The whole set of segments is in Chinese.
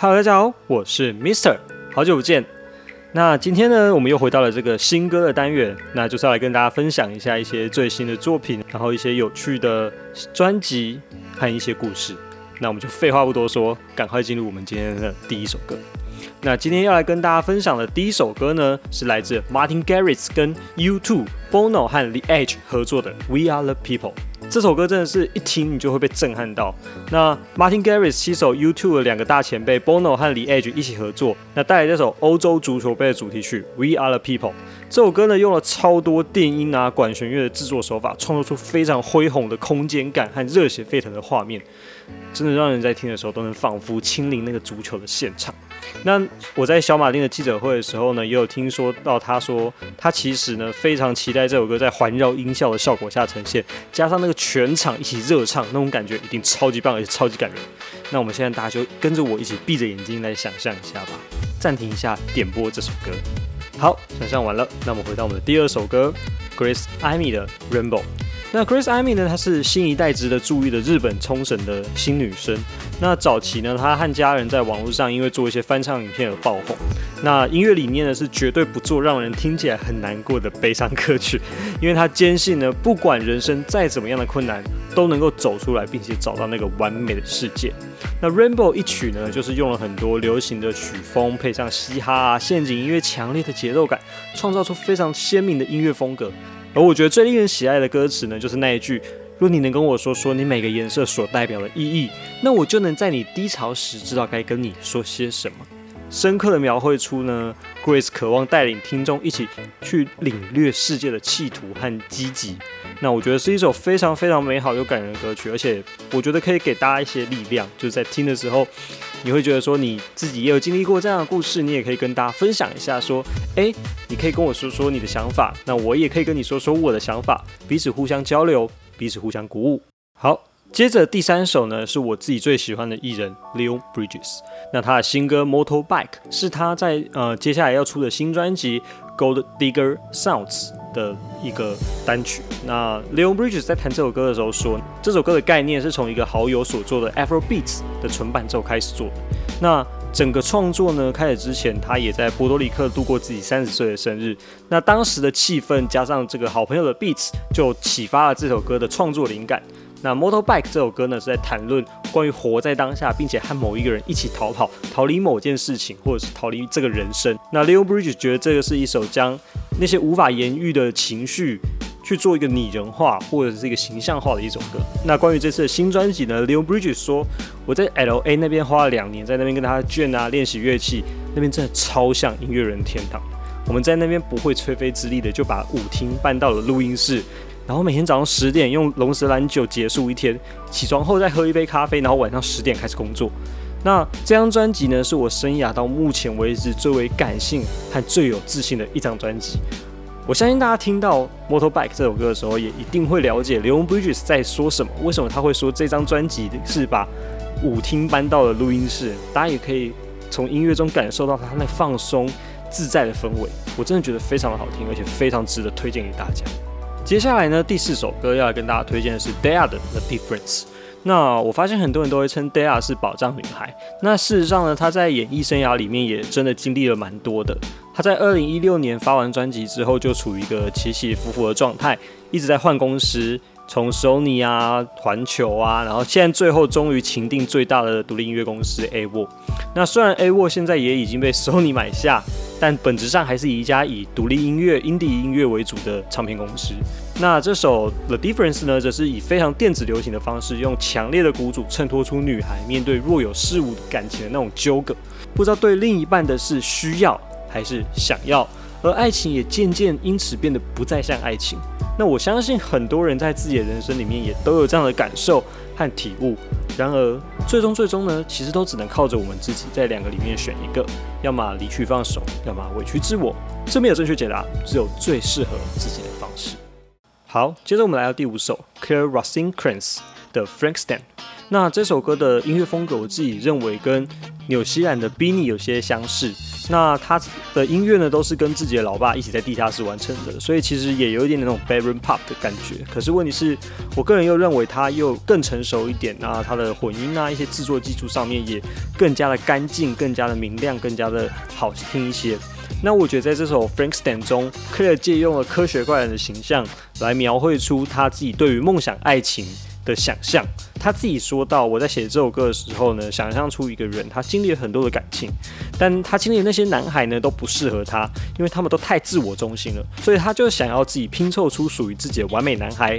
Hello，大家好，我是 Mister，好久不见。那今天呢，我们又回到了这个新歌的单元，那就是要来跟大家分享一下一些最新的作品，然后一些有趣的专辑和一些故事。那我们就废话不多说，赶快进入我们今天的第一首歌。那今天要来跟大家分享的第一首歌呢，是来自 Martin Garrix 跟 U2、Bono 和 The Edge 合作的《We Are the People》。这首歌真的是一听你就会被震撼到。那 Martin Garrix 携手 U2 的两个大前辈 Bono 和李 Edge 一起合作，那带来这首欧洲足球杯的主题曲《We Are the People》。这首歌呢用了超多电音啊、管弦乐的制作手法，创作出非常恢宏的空间感和热血沸腾的画面，真的让人在听的时候都能仿佛亲临那个足球的现场。那我在小马丁的记者会的时候呢，也有听说到他说，他其实呢非常期待这首歌在环绕音效的效果下呈现，加上那个全场一起热唱，那种感觉一定超级棒，而且超级感人。那我们现在大家就跟着我一起闭着眼睛来想象一下吧。暂停一下，点播这首歌。好，想象完了，那我们回到我们的第二首歌，Grace Amy 的 Rainbow。那 Grace Amy 呢，她是新一代值得注意的日本冲绳的新女生。那早期呢，她和家人在网络上因为做一些翻唱影片而爆红。那音乐理念呢，是绝对不做让人听起来很难过的悲伤歌曲，因为她坚信呢，不管人生再怎么样的困难，都能够走出来，并且找到那个完美的世界。那 Rainbow 一曲呢，就是用了很多流行的曲风，配上嘻哈啊、陷阱音乐，强烈的节奏感，创造出非常鲜明的音乐风格。而我觉得最令人喜爱的歌词呢，就是那一句：“若你能跟我说说你每个颜色所代表的意义，那我就能在你低潮时知道该跟你说些什么。”深刻的描绘出呢，Grace 渴望带领听众一起去领略世界的企图和积极。那我觉得是一首非常非常美好又感人的歌曲，而且我觉得可以给大家一些力量，就是在听的时候，你会觉得说你自己也有经历过这样的故事，你也可以跟大家分享一下，说，诶，你可以跟我说说你的想法，那我也可以跟你说说我的想法，彼此互相交流，彼此互相鼓舞。好。接着第三首呢，是我自己最喜欢的艺人 Leon Bridges。那他的新歌《Motorbike》是他在呃接下来要出的新专辑《Gold Digger Sounds》的一个单曲。那 Leon Bridges 在弹这首歌的时候说，这首歌的概念是从一个好友所做的 Afro Beats 的纯伴奏开始做的。那整个创作呢开始之前，他也在波多黎克度过自己三十岁的生日。那当时的气氛加上这个好朋友的 Beats，就启发了这首歌的创作灵感。那 Motorbike 这首歌呢，是在谈论关于活在当下，并且和某一个人一起逃跑，逃离某件事情，或者是逃离这个人生。那 Leo Bridges 觉得这个是一首将那些无法言喻的情绪去做一个拟人化，或者是一个形象化的一首歌。那关于这次的新专辑呢，Leo Bridges 说，我在 LA 那边花了两年，在那边跟他卷啊练习乐器，那边真的超像音乐人天堂。我们在那边不会吹灰之力的，就把舞厅搬到了录音室。然后每天早上十点用龙舌兰酒结束一天，起床后再喝一杯咖啡，然后晚上十点开始工作。那这张专辑呢，是我生涯到目前为止最为感性和最有自信的一张专辑。我相信大家听到《Motorbike》这首歌的时候，也一定会了解 Leon Bridges 在说什么。为什么他会说这张专辑是把舞厅搬到了录音室？大家也可以从音乐中感受到他那放松自在的氛围。我真的觉得非常的好听，而且非常值得推荐给大家。接下来呢，第四首歌要来跟大家推荐的是 Dea 的《The Difference》。那我发现很多人都会称 Dea 是宝藏女孩。那事实上呢，她在演艺生涯里面也真的经历了蛮多的。她在二零一六年发完专辑之后，就处于一个起起伏伏的状态，一直在换公司，从 Sony 啊、环球啊，然后现在最后终于情定最大的独立音乐公司 A w o 那虽然 A w o 现在也已经被 Sony 买下。但本质上还是一家以独立音乐、indie 音乐为主的唱片公司。那这首 The Difference 呢，则是以非常电子流行的方式，用强烈的鼓组衬托出女孩面对若有似无感情的那种纠葛，不知道对另一半的是需要还是想要，而爱情也渐渐因此变得不再像爱情。那我相信很多人在自己的人生里面也都有这样的感受和体悟。然而，最终最终呢，其实都只能靠着我们自己，在两个里面选一个，要么离去放手，要么委屈自我。这没有正确解答，只有最适合自己的方式。好，接着我们来到第五首 Claire r o s i n c r a n s 的 Frankenstein。那这首歌的音乐风格，我自己认为跟纽西兰的 Beanie 有些相似。那他的音乐呢，都是跟自己的老爸一起在地下室完成的，所以其实也有一点那种 bedroom pop 的感觉。可是问题是我个人又认为他又更成熟一点，那他的混音啊，一些制作技术上面也更加的干净，更加的明亮，更加的好听一些。那我觉得在这首 Frankenstein 中，Clare 借用了科学怪人的形象来描绘出他自己对于梦想爱情的想象。他自己说到，我在写这首歌的时候呢，想象出一个人，他经历了很多的感情，但他经历的那些男孩呢都不适合他，因为他们都太自我中心了，所以他就想要自己拼凑出属于自己的完美男孩。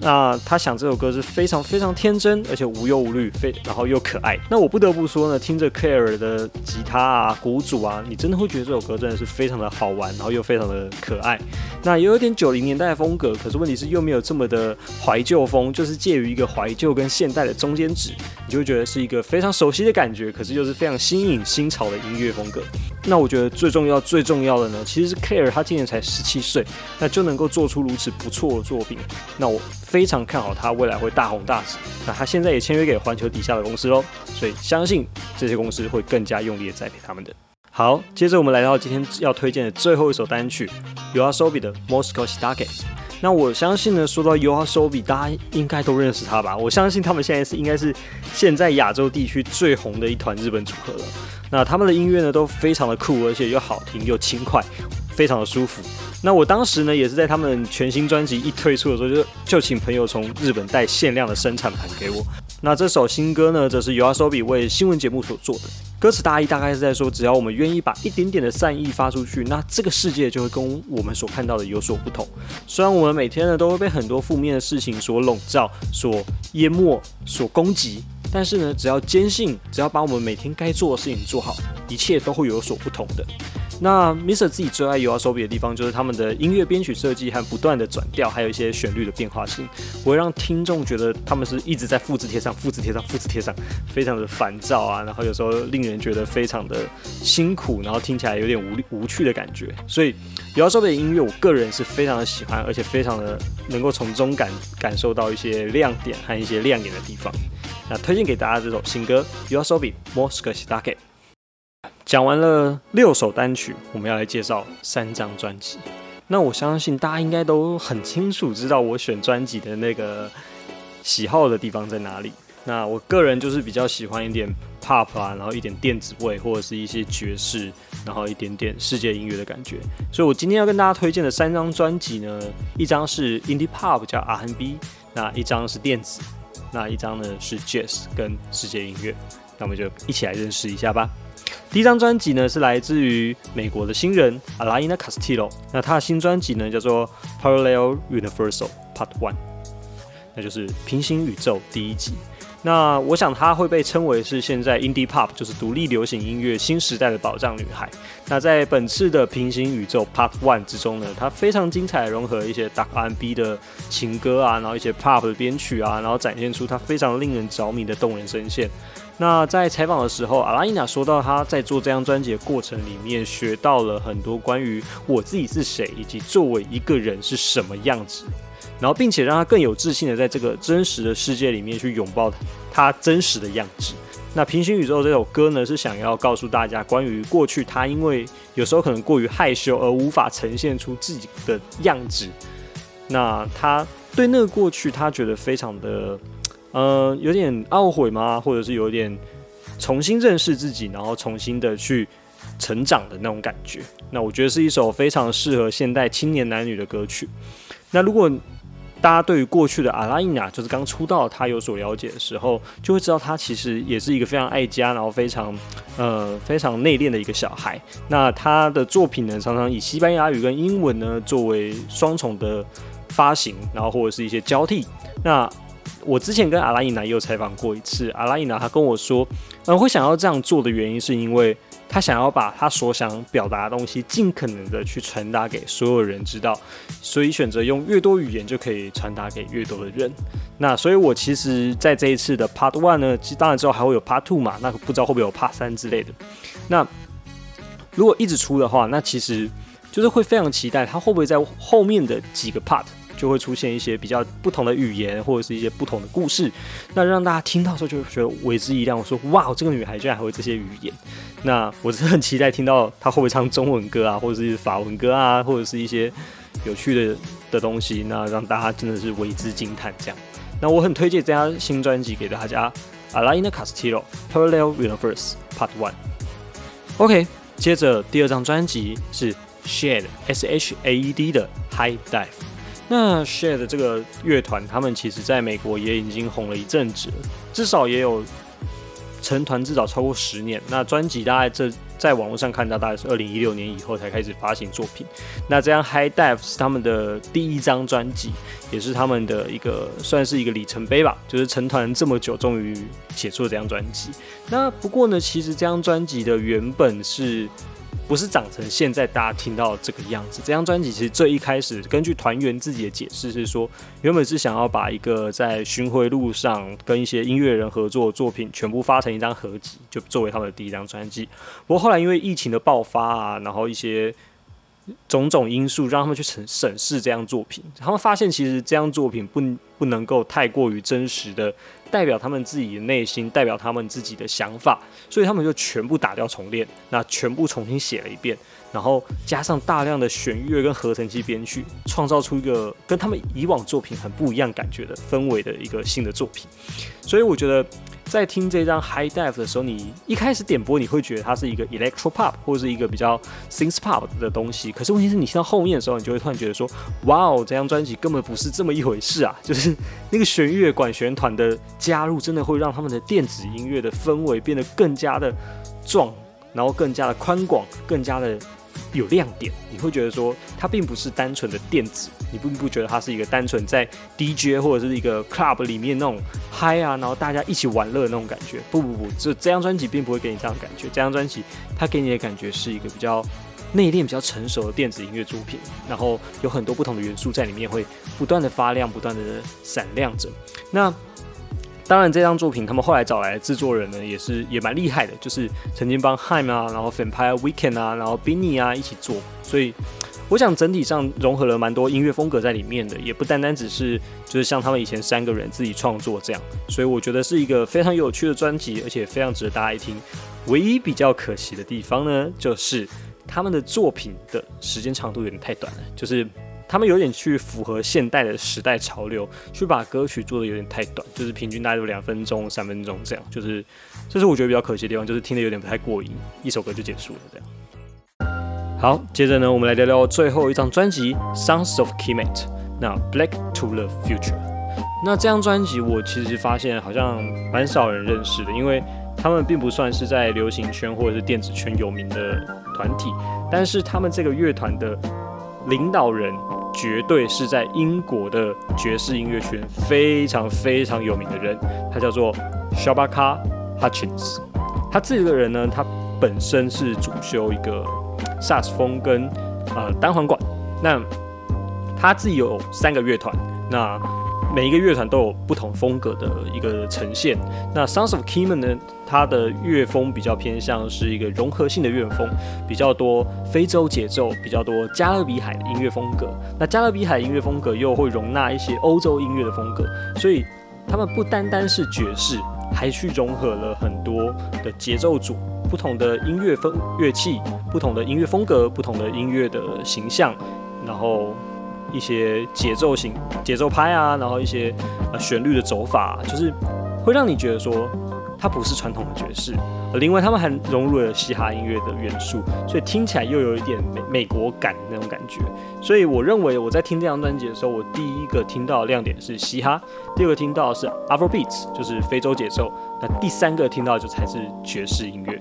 那他想这首歌是非常非常天真，而且无忧无虑，非然后又可爱。那我不得不说呢，听着 Clare 的吉他啊、鼓组啊，你真的会觉得这首歌真的是非常的好玩，然后又非常的可爱。那也有点九零年代的风格，可是问题是又没有这么的怀旧风，就是介于一个怀旧跟现代的中间值，你就会觉得是一个非常熟悉的感觉，可是又是非常新颖新潮的音乐风格。那我觉得最重要最重要的呢，其实是 Clare 他今年才十七岁，那就能够做出如此不错的作品，那我。非常看好他未来会大红大紫。那他现在也签约给环球底下的公司喽，所以相信这些公司会更加用力的栽培他们的。好，接着我们来到今天要推荐的最后一首单曲，Yoasobi 的 Moscow Stake。那我相信呢，说到 Yoasobi，大家应该都认识他吧？我相信他们现在是应该是现在亚洲地区最红的一团日本组合了。那他们的音乐呢都非常的酷，而且又好听又轻快，非常的舒服。那我当时呢，也是在他们全新专辑一推出的时候，就就请朋友从日本带限量的生产盘给我。那这首新歌呢，则是 Yoasobi 为新闻节目所做的。歌词大意大概是在说，只要我们愿意把一点点的善意发出去，那这个世界就会跟我们所看到的有所不同。虽然我们每天呢都会被很多负面的事情所笼罩、所淹没、所攻击，但是呢，只要坚信，只要把我们每天该做的事情做好，一切都会有所不同的。那 Mr 自己最爱 Yoasobi 的地方，就是他们的音乐编曲设计和不断的转调，还有一些旋律的变化性，不会让听众觉得他们是一直在复制贴上、复制贴上、复制贴上，非常的烦躁啊。然后有时候令人觉得非常的辛苦，然后听起来有点无无趣的感觉。所以 Yoasobi 的音乐，我个人是非常的喜欢，而且非常的能够从中感感受到一些亮点和一些亮眼的地方。那推荐给大家这首新歌 Yosobi Moscow Stake。讲完了六首单曲，我们要来介绍三张专辑。那我相信大家应该都很清楚，知道我选专辑的那个喜好的地方在哪里。那我个人就是比较喜欢一点 pop 啊，然后一点电子味，或者是一些爵士，然后一点点世界音乐的感觉。所以我今天要跟大家推荐的三张专辑呢，一张是 indie pop 叫 R&B，那一张是电子，那一张呢是 jazz 跟世界音乐。那我们就一起来认识一下吧。第一张专辑呢是来自于美国的新人 Alina Castillo，那他的新专辑呢叫做 Parallel Universal Part One，那就是平行宇宙第一集。那我想她会被称为是现在 Indie Pop，就是独立流行音乐新时代的宝藏女孩。那在本次的平行宇宙 Part One 之中呢，她非常精彩，融合一些 Dark R&B 的情歌啊，然后一些 Pop 的编曲啊，然后展现出她非常令人着迷的动人声线。那在采访的时候，阿拉伊娜说到她在做这张专辑的过程里面，学到了很多关于我自己是谁，以及作为一个人是什么样子，然后并且让她更有自信的在这个真实的世界里面去拥抱她真实的样子。那平行宇宙这首歌呢，是想要告诉大家关于过去她因为有时候可能过于害羞而无法呈现出自己的样子，那她对那个过去，她觉得非常的。呃，有点懊悔吗？或者是有点重新认识自己，然后重新的去成长的那种感觉。那我觉得是一首非常适合现代青年男女的歌曲。那如果大家对于过去的阿拉伊娜，就是刚出道她有所了解的时候，就会知道她其实也是一个非常爱家，然后非常呃非常内敛的一个小孩。那她的作品呢，常常以西班牙语跟英文呢作为双重的发行，然后或者是一些交替。那我之前跟阿拉伊娜也有采访过一次，阿拉伊娜她跟我说，嗯，会想要这样做的原因是因为她想要把她所想表达的东西尽可能的去传达给所有人知道，所以选择用越多语言就可以传达给越多的人。那所以我其实在这一次的 Part One 呢，当然之后还会有 Part Two 嘛，那不知道会不会有 Part 三之类的。那如果一直出的话，那其实就是会非常期待他会不会在后面的几个 Part。就会出现一些比较不同的语言或者是一些不同的故事，那让大家听到的时候就会觉得为之一亮。我说哇，这个女孩居然还会这些语言，那我真的很期待听到她会不会唱中文歌啊，或者是法文歌啊，或者是一些有趣的的东西，那让大家真的是为之惊叹这样。那我很推荐这张新专辑给大家，Alina Castillo Parallel Universe Part One。OK，接着第二张专辑是 Shade S H A E D 的 High Dive。那 Shade 的这个乐团，他们其实在美国也已经红了一阵子，至少也有成团至少超过十年。那专辑大概这在网络上看到，大概是二零一六年以后才开始发行作品。那这张 High Dive 是他们的第一张专辑，也是他们的一个算是一个里程碑吧，就是成团这么久，终于写出了这张专辑。那不过呢，其实这张专辑的原本是。不是长成现在大家听到这个样子。这张专辑其实最一开始，根据团员自己的解释是说，原本是想要把一个在巡回路上跟一些音乐人合作的作品全部发成一张合集，就作为他们的第一张专辑。不过后来因为疫情的爆发啊，然后一些种种因素，让他们去审审视这张作品，他们发现其实这张作品不不能够太过于真实的。代表他们自己的内心，代表他们自己的想法，所以他们就全部打掉重练，那全部重新写了一遍，然后加上大量的弦乐跟合成器编曲，创造出一个跟他们以往作品很不一样感觉的氛围的一个新的作品。所以我觉得。在听这张 High Dive 的时候，你一开始点播，你会觉得它是一个 Electro Pop 或者是一个比较 Synth Pop 的东西。可是问题是你听到后面的时候，你就会突然觉得说，哇哦，这张专辑根本不是这么一回事啊！就是那个弦乐管弦团的加入，真的会让他们的电子音乐的氛围变得更加的壮，然后更加的宽广，更加的。有亮点，你会觉得说它并不是单纯的电子，你并不觉得它是一个单纯在 DJ 或者是一个 club 里面那种嗨啊，然后大家一起玩乐的那种感觉。不不不，这这张专辑并不会给你这样感觉。这张专辑它给你的感觉是一个比较内敛、比较成熟的电子音乐作品，然后有很多不同的元素在里面会不断的发亮、不断的闪亮着。那当然，这张作品他们后来找来的制作人呢，也是也蛮厉害的，就是曾经帮 HIM 啊，然后 Vampire Weekend 啊，然后 Benny 啊一起做，所以我想整体上融合了蛮多音乐风格在里面的，也不单单只是就是像他们以前三个人自己创作这样，所以我觉得是一个非常有趣的专辑，而且非常值得大家一听。唯一比较可惜的地方呢，就是他们的作品的时间长度有点太短了，就是。他们有点去符合现代的时代潮流，去把歌曲做的有点太短，就是平均大概有两分钟、三分钟这样，就是这是我觉得比较可惜的地方，就是听的有点不太过瘾，一首歌就结束了这样。好，接着呢，我们来聊聊最后一张专辑《Sounds of Kimet》，那《Black to the Future》。那这张专辑我其实发现好像蛮少人认识的，因为他们并不算是在流行圈或者是电子圈有名的团体，但是他们这个乐团的领导人。绝对是在英国的爵士音乐圈非常非常有名的人，他叫做 Shabaka Hutchins。他这个人呢，他本身是主修一个萨斯风跟呃单簧管。那他自己有三个乐团，那。每一个乐团都有不风格的一个呈现。那 Sounds of Kemen 呢，它的乐风比较偏向是一个融合性的乐风，比较多非洲节奏，比较多加勒比海的音乐风格。那加勒比海音乐风格又会容纳一些欧洲音乐的风格，所以他们不单单是爵士，还去融合了很多的节奏组、不同的音乐风乐器、不同的音乐风格、不同的音乐的形象，然后。一些节奏型节奏拍啊，然后一些呃旋律的走法，就是会让你觉得说它不是传统的爵士。另外，他们还融入了嘻哈音乐的元素，所以听起来又有一点美美国感那种感觉。所以我认为我在听这张专辑的时候，我第一个听到的亮点是嘻哈，第二个听到的是 Afrobeats，就是非洲节奏，那第三个听到就才是爵士音乐。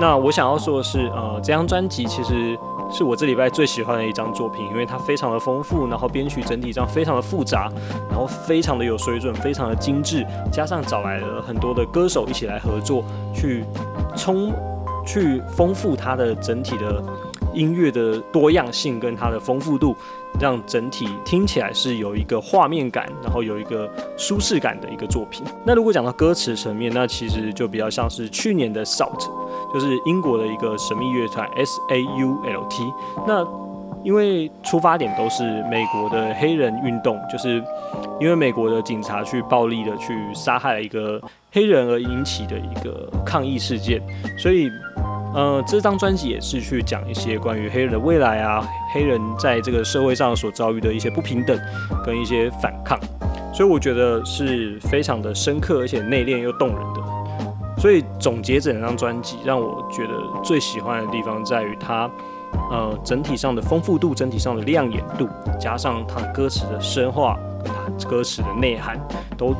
那我想要说的是，呃，这张专辑其实。是我这礼拜最喜欢的一张作品，因为它非常的丰富，然后编曲整体上非常的复杂，然后非常的有水准，非常的精致，加上找来了很多的歌手一起来合作，去充去丰富它的整体的音乐的多样性跟它的丰富度，让整体听起来是有一个画面感，然后有一个舒适感的一个作品。那如果讲到歌词层面，那其实就比较像是去年的 Salt。就是英国的一个神秘乐团 S A U L T，那因为出发点都是美国的黑人运动，就是因为美国的警察去暴力的去杀害了一个黑人而引起的一个抗议事件，所以，呃，这张专辑也是去讲一些关于黑人的未来啊，黑人在这个社会上所遭遇的一些不平等跟一些反抗，所以我觉得是非常的深刻而且内敛又动人的。所以总结整张专辑，让我觉得最喜欢的地方在于它。呃，整体上的丰富度，整体上的亮眼度，加上它的歌词的深化，跟它歌词的内涵，都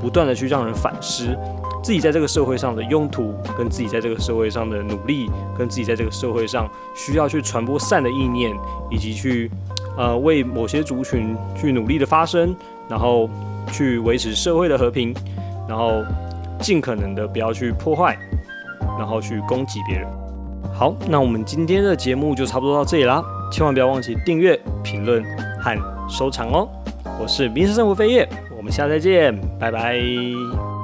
不断的去让人反思自己在这个社会上的用途，跟自己在这个社会上的努力，跟自己在这个社会上需要去传播善的意念，以及去呃为某些族群去努力的发声，然后去维持社会的和平，然后尽可能的不要去破坏，然后去攻击别人。好，那我们今天的节目就差不多到这里啦，千万不要忘记订阅、评论和收藏哦。我是民生生活飞叶，我们下次再见，拜拜。